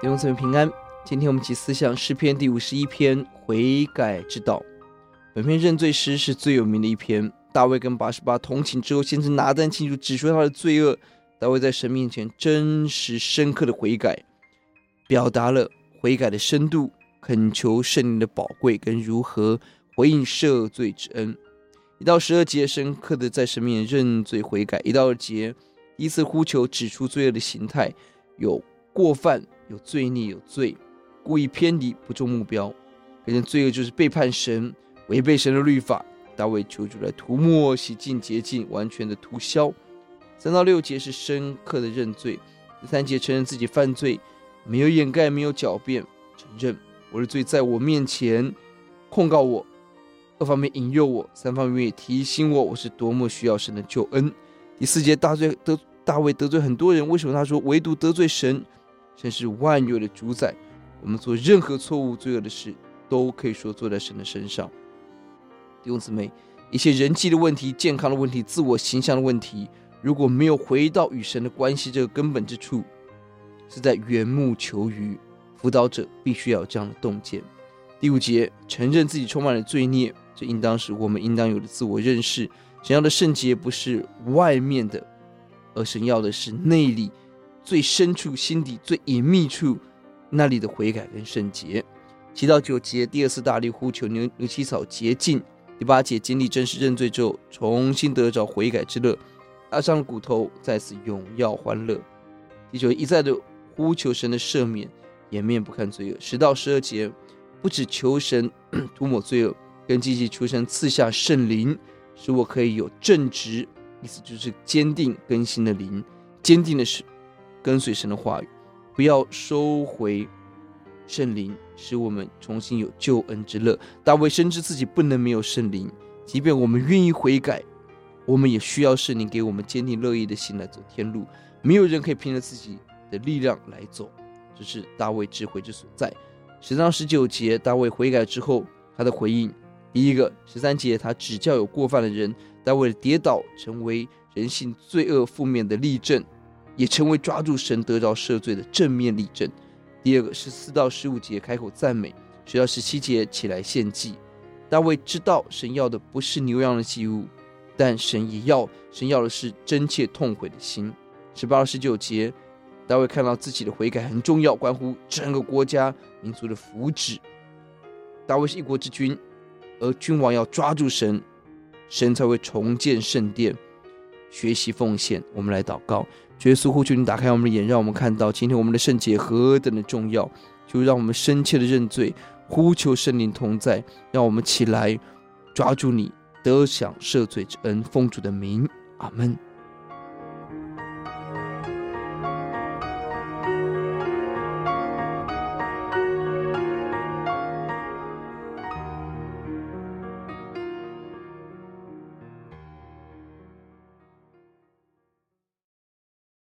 弟兄姊妹平安。今天我们起思想诗篇第五十一篇悔改之道。本篇认罪诗是最有名的一篇。大卫跟八十八同寝之后，先知拿单清楚指出他的罪恶。大卫在神面前真实深刻的悔改，表达了悔改的深度，恳求圣灵的宝贵跟如何回应赦罪之恩。一到十二节，深刻的在神面前认罪悔改。一到二节，依次呼求指出罪恶的形态，有过犯。有罪孽，有罪，故意偏离，不中目标。可见罪恶就是背叛神，违背神的律法。大卫求主来涂抹、洗净、洁净，完全的涂消。三到六节是深刻的认罪。第三节承认自己犯罪，没有掩盖，没有狡辩，承认我的罪在我面前控告我，二方面引诱我，三方面也提醒我，我是多么需要神的救恩。第四节大罪得大卫得罪很多人，为什么他说唯独得罪神？神是万有的主宰，我们做任何错误、罪恶的事，都可以说做在神的身上。弟兄姊妹，一些人际的问题、健康的问题、自我形象的问题，如果没有回到与神的关系这个根本之处，是在缘木求鱼。辅导者必须要有这样的洞见。第五节，承认自己充满了罪孽，这应当是我们应当有的自我认识。神要的圣洁不是外面的，而神要的是内里。最深处心底最隐秘处，那里的悔改跟圣洁。七到九节，第二次大力呼求牛牛七草洁净。第八节，经历真实认罪之后，重新得着悔改之乐，压伤了骨头，再次荣耀欢乐。第九，一再的呼求神的赦免，掩面不看罪恶。十到十二节，不止求神 涂抹罪恶，更积极求神赐下圣灵，使我可以有正直，意思就是坚定更新的灵，坚定的是。跟随神的话语，不要收回圣灵，使我们重新有救恩之乐。大卫深知自己不能没有圣灵，即便我们愿意悔改，我们也需要圣灵给我们坚定乐意的心来走天路。没有人可以凭着自己的力量来走，这是大卫智慧之所在。十三十九节，大卫悔改之后，他的回应：第一个，十三节，他指教有过犯的人，大卫跌倒成为人性罪恶负面的例证。也成为抓住神得着赦罪的正面例证。第二个是四到十五节开口赞美，直到十七节起来献祭。大卫知道神要的不是牛羊的祭物，但神也要，神要的是真切痛悔的心。十八到十九节，大卫看到自己的悔改很重要，关乎整个国家民族的福祉。大卫是一国之君，而君王要抓住神，神才会重建圣殿。学习奉献，我们来祷告。耶稣呼求你打开我们的眼，让我们看到今天我们的圣洁何等的重要。就让我们深切的认罪，呼求圣灵同在，让我们起来抓住你，得享赦罪之恩。奉主的名，阿门。